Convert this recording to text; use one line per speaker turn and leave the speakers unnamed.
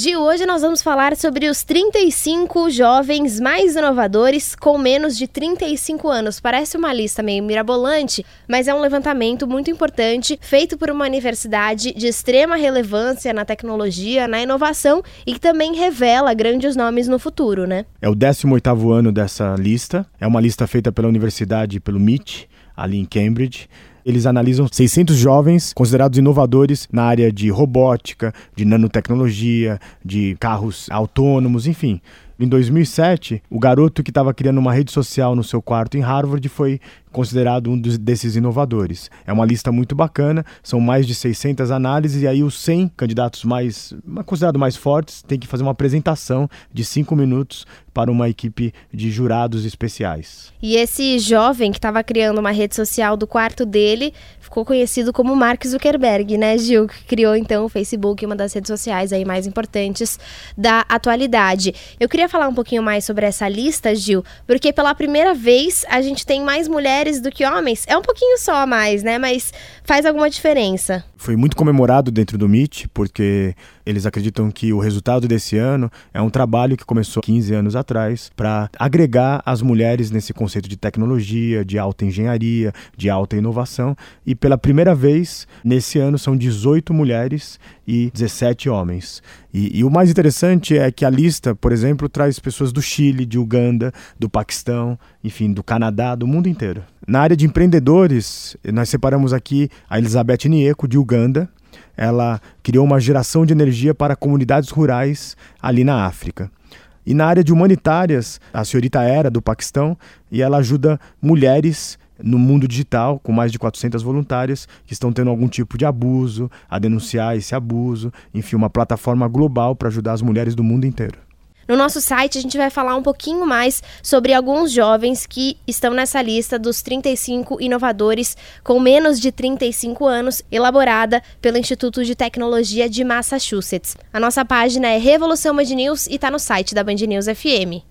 Gil, hoje nós vamos falar sobre os 35 jovens mais inovadores com menos de 35 anos. Parece uma lista meio mirabolante, mas é um levantamento muito importante feito por uma universidade de extrema relevância na tecnologia, na inovação e que também revela grandes nomes no futuro, né?
É o 18º ano dessa lista. É uma lista feita pela universidade, pelo MIT, ali em Cambridge. Eles analisam 600 jovens considerados inovadores na área de robótica, de nanotecnologia, de carros autônomos, enfim. Em 2007, o garoto que estava criando uma rede social no seu quarto em Harvard foi considerado um desses inovadores. É uma lista muito bacana, são mais de 600 análises e aí os 100 candidatos mais considerados mais fortes têm que fazer uma apresentação de 5 minutos para uma equipe de jurados especiais.
E esse jovem que estava criando uma rede social do quarto dele ficou conhecido como Mark Zuckerberg, né, Gil? Que criou então o Facebook, uma das redes sociais aí mais importantes da atualidade. Eu queria falar um pouquinho mais sobre essa lista, Gil, porque pela primeira vez a gente tem mais mulheres do que homens. É um pouquinho só a mais, né? Mas faz alguma diferença.
Foi muito comemorado dentro do MIT, porque eles acreditam que o resultado desse ano é um trabalho que começou 15 anos atrás para agregar as mulheres nesse conceito de tecnologia, de alta engenharia, de alta inovação. E pela primeira vez, nesse ano, são 18 mulheres e 17 homens. E, e, o mais interessante é que a lista, por exemplo, traz pessoas do Chile, de Uganda, do Paquistão, enfim, do Canadá, do mundo inteiro. Na área de empreendedores, nós separamos aqui a Elizabeth Nieco, de Uganda. Ela criou uma geração de energia para comunidades rurais ali na África. E na área de humanitárias, a senhorita Era, do Paquistão, e ela ajuda mulheres no mundo digital, com mais de 400 voluntárias que estão tendo algum tipo de abuso, a denunciar esse abuso, enfim, uma plataforma global para ajudar as mulheres do mundo inteiro.
No nosso site, a gente vai falar um pouquinho mais sobre alguns jovens que estão nessa lista dos 35 inovadores com menos de 35 anos, elaborada pelo Instituto de Tecnologia de Massachusetts. A nossa página é Revolução Band News e está no site da Band News FM.